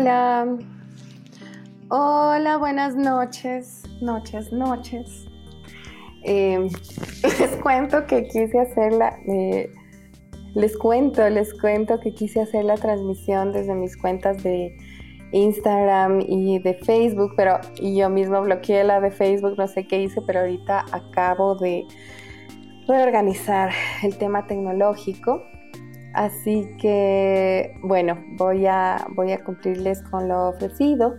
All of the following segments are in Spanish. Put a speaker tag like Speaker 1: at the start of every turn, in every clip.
Speaker 1: Hola. Hola, buenas noches. Noches, noches. Em, les cuento que quise hacer la... Eh, les cuento, les cuento que quise hacer la transmisión desde mis cuentas de Instagram y de Facebook, pero yo mismo bloqueé la de Facebook, no sé qué hice, pero ahorita acabo de reorganizar el tema tecnológico. Así que, bueno, voy a, voy a cumplirles con lo ofrecido.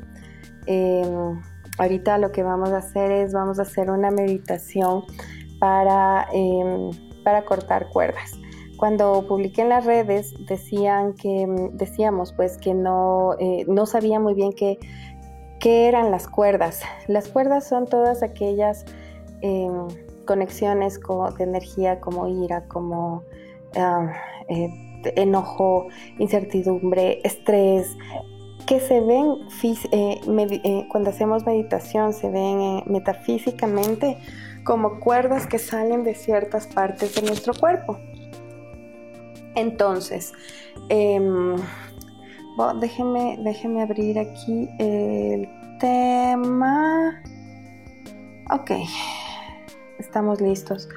Speaker 1: Em, ahorita lo que vamos a hacer es, vamos a hacer una meditación para, em, para cortar cuerdas cuando publiqué en las redes decían que, mm, decíamos pues que no, eh, no sabía muy bien qué, qué, eran las cuerdas. Las cuerdas son todas aquellas em, conexiones de energía como ira, como ah, eh, enojo, incertidumbre, estrés, que se ven eh, cuando hacemos meditación, se ven metafísicamente como cuerdas que salen de ciertas partes de nuestro cuerpo. Entonces, em, déjenme, abrir aquí el tema. Ok, estamos listos.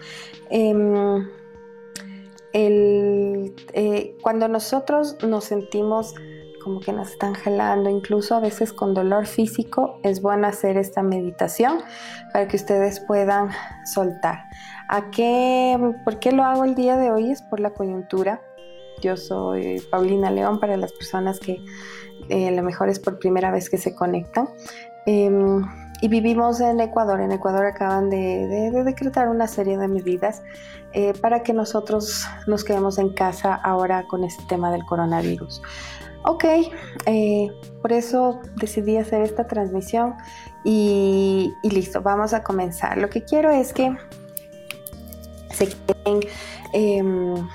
Speaker 1: Eh, cuando nosotros nos sentimos como que nos están jalando, incluso a veces con dolor físico, es bueno hacer esta meditación para que ustedes puedan soltar. ¿A qué, ¿Por qué lo hago el día de hoy? Es por la coyuntura. Yo soy Paulina León para las personas que eh, a lo mejor es por primera vez que se conectan. Em, y vivimos en Ecuador. En Ecuador acaban de, decretar una serie de medidas eh, para que nosotros nos quedemos en casa ahora con este tema del coronavirus. Ok, eh, por eso decidí hacer esta transmisión y, listo, vamos a comenzar. Lo que quiero es que se queden, em,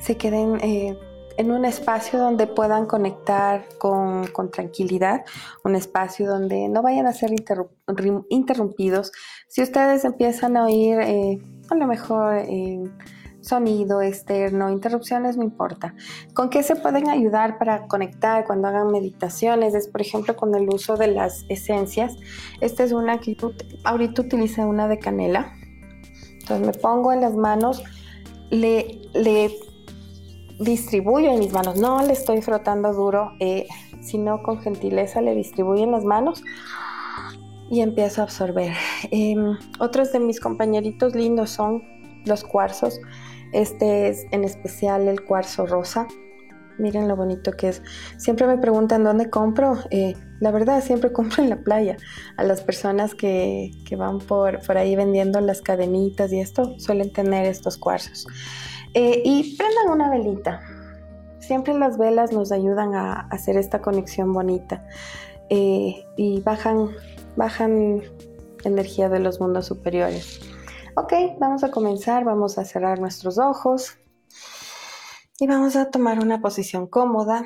Speaker 1: se queden eh, en un espacio donde puedan conectar con, tranquilidad, un espacio donde no vayan a ser interrumpidos. Si ustedes empiezan a oír eh, a lo mejor sonido externo, interrupciones, no importa. ¿Con qué se pueden ayudar para conectar cuando hagan meditaciones? Es, por ejemplo, con el uso de las esencias. Esta es una que ahorita utilicé una de canela. Entonces me pongo en las manos, le, le distribuyo en mis manos, no le estoy frotando duro, eh, sino con gentileza le distribuyo en las manos y empiezo a absorber. Em, otros de mis compañeritos lindos son los cuarzos. Este es en especial el cuarzo rosa. Miren lo bonito que es. Siempre me preguntan dónde compro. Eh, la verdad, siempre compro en la playa. A las personas que, van por, por, ahí vendiendo las cadenitas y esto suelen tener estos cuarzos. Eh, y prendan una velita. Siempre las velas nos ayudan a hacer esta conexión bonita eh, y bajan, bajan energía de los mundos superiores. Ok, vamos a comenzar, vamos a cerrar nuestros ojos y vamos a tomar una posición cómoda.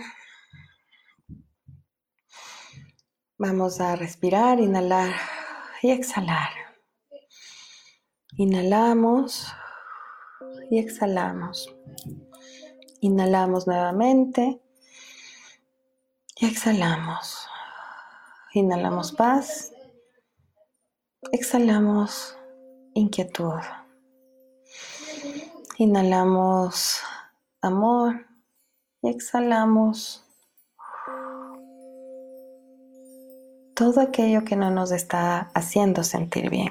Speaker 1: Vamos a respirar, inhalar y exhalar. Inhalamos y exhalamos. Inhalamos nuevamente y exhalamos. Inhalamos paz. Exhalamos inquietud. Inhalamos amor y exhalamos todo aquello que no nos está haciendo sentir bien.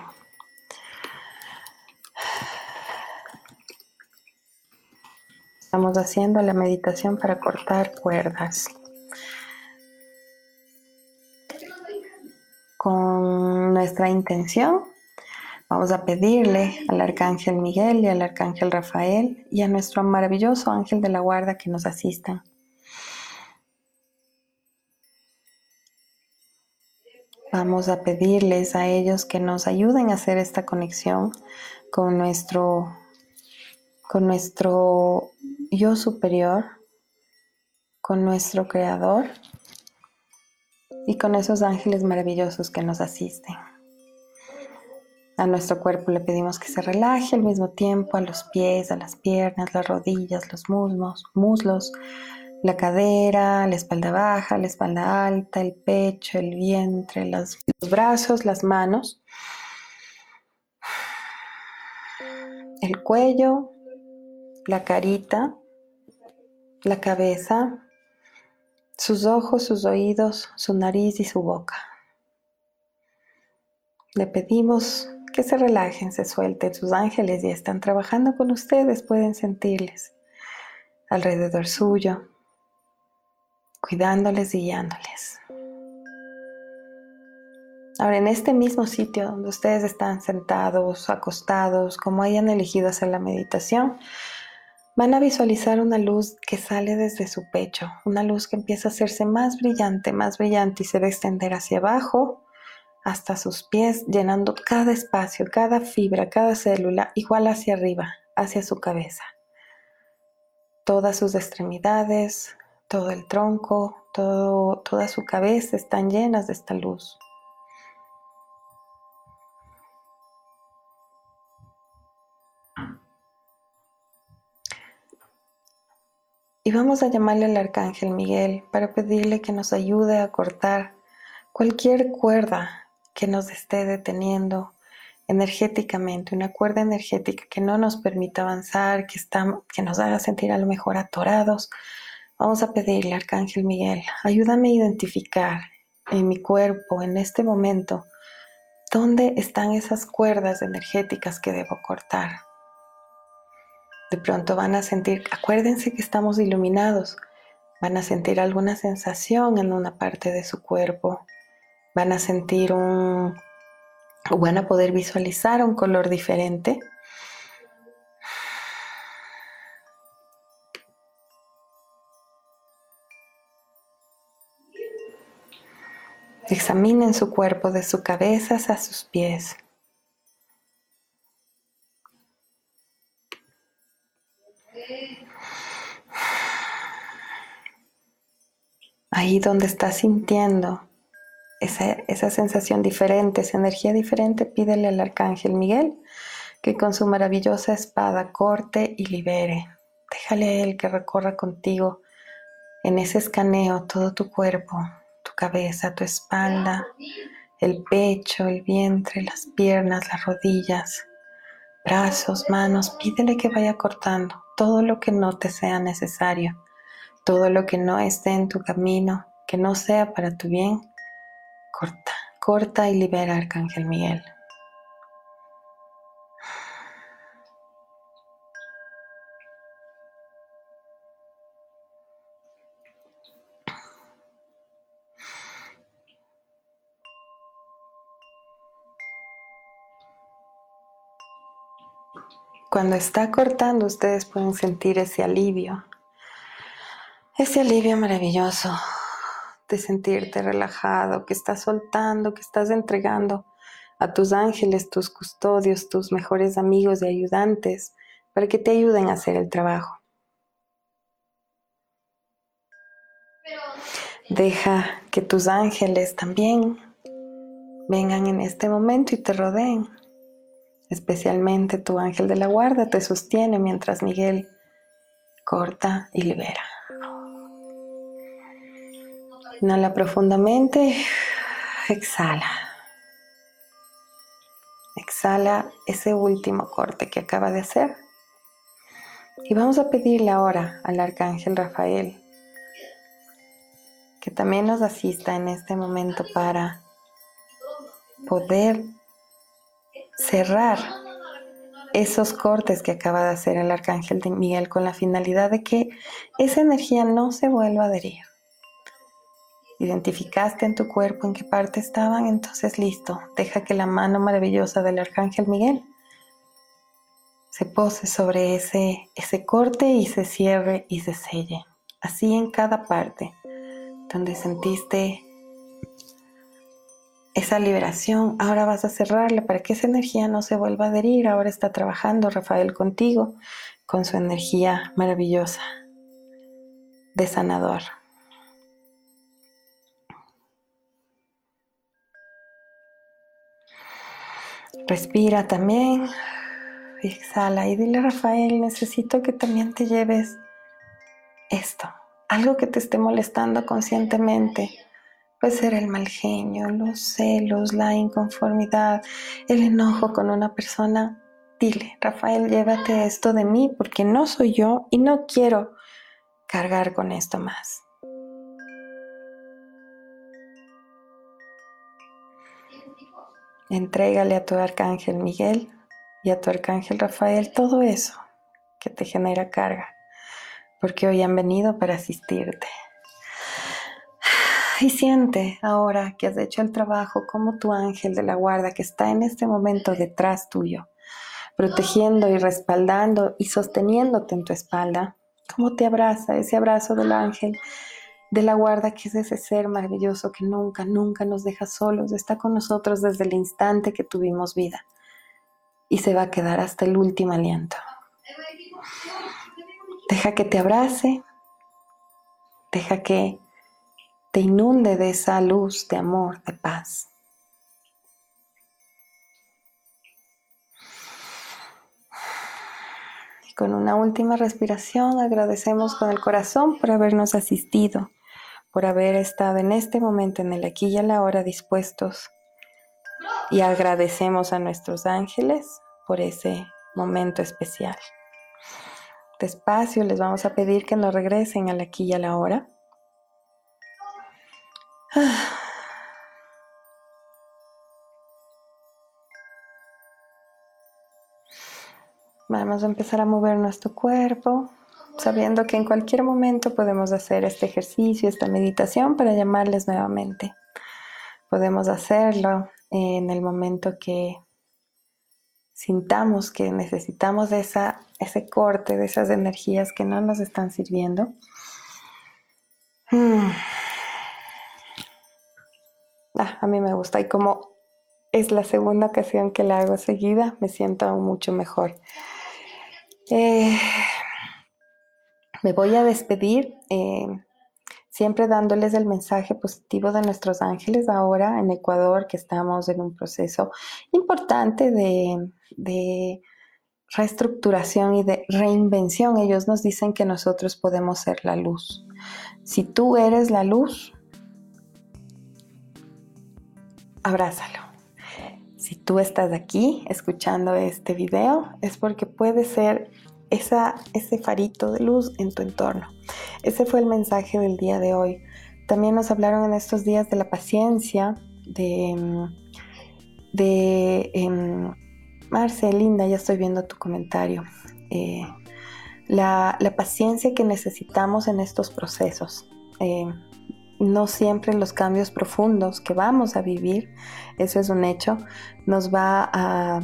Speaker 1: Estamos haciendo la meditación para cortar cuerdas. Con nuestra intención Vamos a pedirle al arcángel Miguel y al arcángel Rafael y a nuestro maravilloso ángel de la guarda que nos asistan. Vamos a pedirles a ellos que nos ayuden a hacer esta conexión con nuestro, con nuestro yo superior, con nuestro creador y con esos ángeles maravillosos que nos asisten. A nuestro cuerpo le pedimos que se relaje al mismo tiempo a los pies, a las piernas, las rodillas, los muslos, muslos, la cadera, la espalda baja, la espalda alta, el pecho, el vientre, los brazos, las manos, el cuello, la carita, la cabeza, sus ojos, sus oídos, su nariz y su boca. Le pedimos que se relajen, se suelten. Sus ángeles ya están trabajando con ustedes, pueden sentirles alrededor suyo, cuidándoles y guiándoles. Ahora, en este mismo sitio donde ustedes están sentados, acostados, como hayan elegido hacer la meditación, van a visualizar una luz que sale desde su pecho, una luz que empieza a hacerse más brillante, más brillante y se va a extender hacia abajo hasta sus pies, llenando cada espacio, cada fibra, cada célula, igual hacia arriba, hacia su cabeza. Todas sus extremidades, todo el tronco, todo, toda su cabeza están llenas de esta luz. Y vamos a llamarle al arcángel Miguel para pedirle que nos ayude a cortar cualquier cuerda que nos esté deteniendo energéticamente, una cuerda energética que no nos permita avanzar, que, nos haga sentir a lo mejor atorados. Vamos a pedirle, Arcángel Miguel, ayúdame a identificar en mi cuerpo, en este momento, dónde están esas cuerdas energéticas que debo cortar. De pronto van a sentir, acuérdense que estamos iluminados, van a sentir alguna sensación en una parte de su cuerpo, van a sentir un, van a poder visualizar un color diferente. Examinen su cuerpo de su cabeza a sus pies. Ahí donde estás sintiendo esa, sensación diferente, esa energía diferente, pídele al arcángel Miguel que con su maravillosa espada corte y libere. Déjale a él que recorra contigo en ese escaneo todo tu cuerpo, tu cabeza, tu espalda, el pecho, el vientre, las piernas, las rodillas, brazos, manos. Pídele que vaya cortando todo lo que no te sea necesario todo lo que no esté en tu camino, que no sea para tu bien, corta, corta y libera, Arcángel Miguel. Cuando está cortando, ustedes pueden sentir ese alivio, ese alivio maravilloso de sentirte relajado, que estás soltando, que estás entregando a tus ángeles, tus custodios, tus mejores amigos y ayudantes, para que te ayuden a hacer el trabajo. Deja que tus ángeles también vengan en este momento y te rodeen. Especialmente tu ángel de la guarda te sostiene mientras Miguel corta y libera. Inhala profundamente, exhala. Exhala ese último corte que acaba de hacer. Y vamos a pedirle ahora al arcángel Rafael que también nos asista en este momento para poder cerrar esos cortes que acaba de hacer el arcángel de Miguel con la finalidad de que esa energía no se vuelva a adherir identificaste en tu cuerpo en qué parte estaban, entonces listo, deja que la mano maravillosa del Arcángel Miguel se pose sobre ese, ese corte y se cierre y se selle. Así en cada parte donde sentiste esa liberación, ahora vas a cerrarla para que esa energía no se vuelva a adherir. Ahora está trabajando Rafael contigo con su energía maravillosa de sanador. Respira también. Exhala y dile Rafael, necesito que también te lleves esto, algo que te esté molestando conscientemente. Puede ser el mal genio, los celos, la inconformidad, el enojo con una persona. Dile, Rafael, llévate esto de mí porque no soy yo y no quiero cargar con esto más. Entrégale a tu arcángel Miguel y a tu arcángel Rafael todo eso que te genera carga, porque hoy han venido para asistirte. Y siente ahora que has hecho el trabajo como tu ángel de la guarda que está en este momento detrás tuyo, protegiendo y respaldando y sosteniéndote en tu espalda, cómo te abraza ese abrazo del ángel de la guarda que es ese ser maravilloso que nunca, nunca nos deja solos, está con nosotros desde el instante que tuvimos vida y se va a quedar hasta el último aliento. Deja que te abrace, deja que te inunde de esa luz de amor, de paz. Y con una última respiración agradecemos con el corazón por habernos asistido, por haber estado en este momento, en el aquí y a la hora dispuestos. Y agradecemos a nuestros ángeles por ese momento especial. Despacio les vamos a pedir que nos regresen al aquí y a la hora. Vamos a empezar a mover nuestro cuerpo, sabiendo que en cualquier momento podemos hacer este ejercicio, esta meditación para llamarles nuevamente. Podemos hacerlo en el momento que sintamos que necesitamos esa, ese corte, de esas energías que no nos están sirviendo. Hmm. Ah, a mí me gusta y como es la segunda ocasión que la hago seguida, me siento aún mucho mejor. Eh, me voy a despedir. Eh, siempre dándoles el mensaje positivo de nuestros ángeles ahora en Ecuador, que estamos en un proceso importante de, reestructuración y de reinvención. Ellos nos dicen que nosotros podemos ser la luz. Si tú eres la luz, abrázalo. Si tú estás aquí escuchando este video, es porque puede ser ese farito de luz en tu entorno. Ese fue el mensaje del día de hoy. También nos hablaron en estos días de la paciencia, de, de eh, Marce, linda, ya estoy viendo tu comentario. Eh, la, paciencia que necesitamos en estos procesos. Eh, no siempre los cambios profundos que vamos a vivir, eso es un hecho, nos va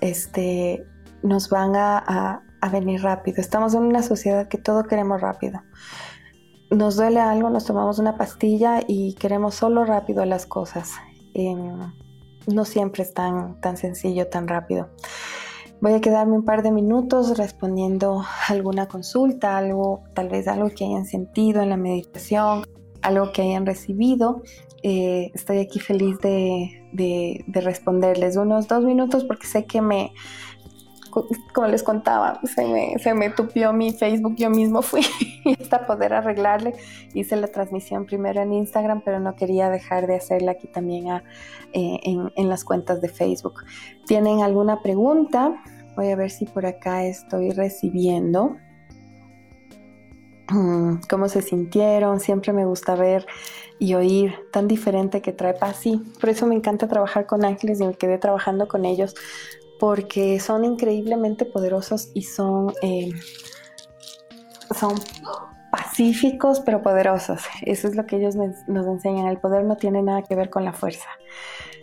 Speaker 1: este, nos van a venir rápido. Estamos en una sociedad que todo queremos rápido. Nos duele algo, nos tomamos una pastilla y queremos solo rápido las cosas. Em, no siempre es tan, tan sencillo, tan rápido. Voy a quedarme un par de minutos respondiendo alguna consulta, algo, tal vez algo que hayan sentido en la meditación, algo que hayan recibido. Eh, estoy aquí feliz de, de responderles unos dos minutos porque sé que me, como les contaba, se me, se me tupió mi Facebook, yo mismo fui hasta poder arreglarle. Hice la transmisión primero en Instagram, pero no quería dejar de hacerla aquí también eh, en, en las cuentas de Facebook. ¿Tienen alguna pregunta? Voy a ver si por acá estoy recibiendo. Mm, ¿Cómo se sintieron? Siempre me gusta ver y oír tan diferente que trae paz. Sí, por eso me encanta trabajar con ángeles y me quedé trabajando con ellos porque son increíblemente poderosos y son, eh, son pacíficos pero poderosos. Eso es lo que ellos nos enseñan. El poder no tiene nada que ver con la fuerza.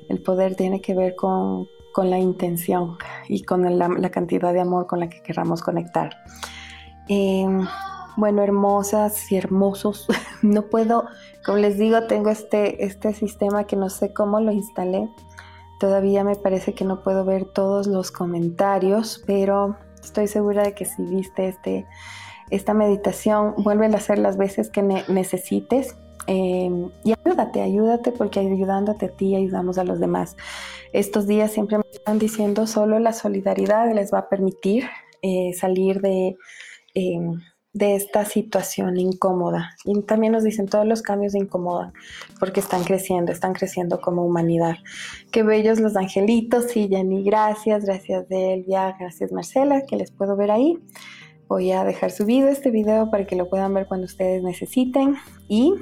Speaker 1: El poder tiene que ver con, la intención y con la, cantidad de amor con la que queramos conectar. Em, bueno, hermosas y hermosos. No puedo, como les digo, tengo este, este sistema que no sé cómo lo instalé Todavía me parece que no puedo ver todos los comentarios, pero estoy segura de que si viste este, esta meditación, vuelve a hacer las veces que necesites. Em, y ayúdate, ayúdate porque ayudándote a ti ayudamos a los demás. Estos días siempre me están diciendo solo la solidaridad les va a permitir eh, salir de, em, de esta situación incómoda. Y también nos dicen todos los cambios incomodan porque están creciendo, están creciendo como humanidad. Qué bellos los angelitos, sí, Jenny, gracias, gracias Delvia, gracias Marcela, que les puedo ver ahí. Voy a dejar subido este video para que lo puedan ver cuando ustedes necesiten y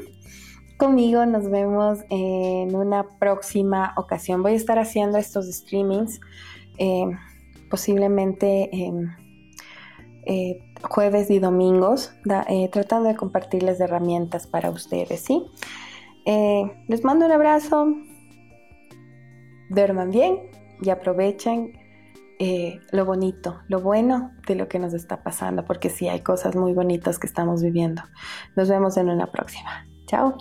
Speaker 1: conmigo nos vemos en una próxima ocasión. Voy a estar haciendo estos streamings eh, posiblemente eh, jueves y domingos eh, tratando de compartirles herramientas para ustedes, ¿sí? Eh, les mando un abrazo, duerman bien y aprovechen eh, lo bonito, lo bueno de lo que nos está pasando, porque sí hay cosas muy bonitas que estamos viviendo. Nos vemos en una próxima. Chao.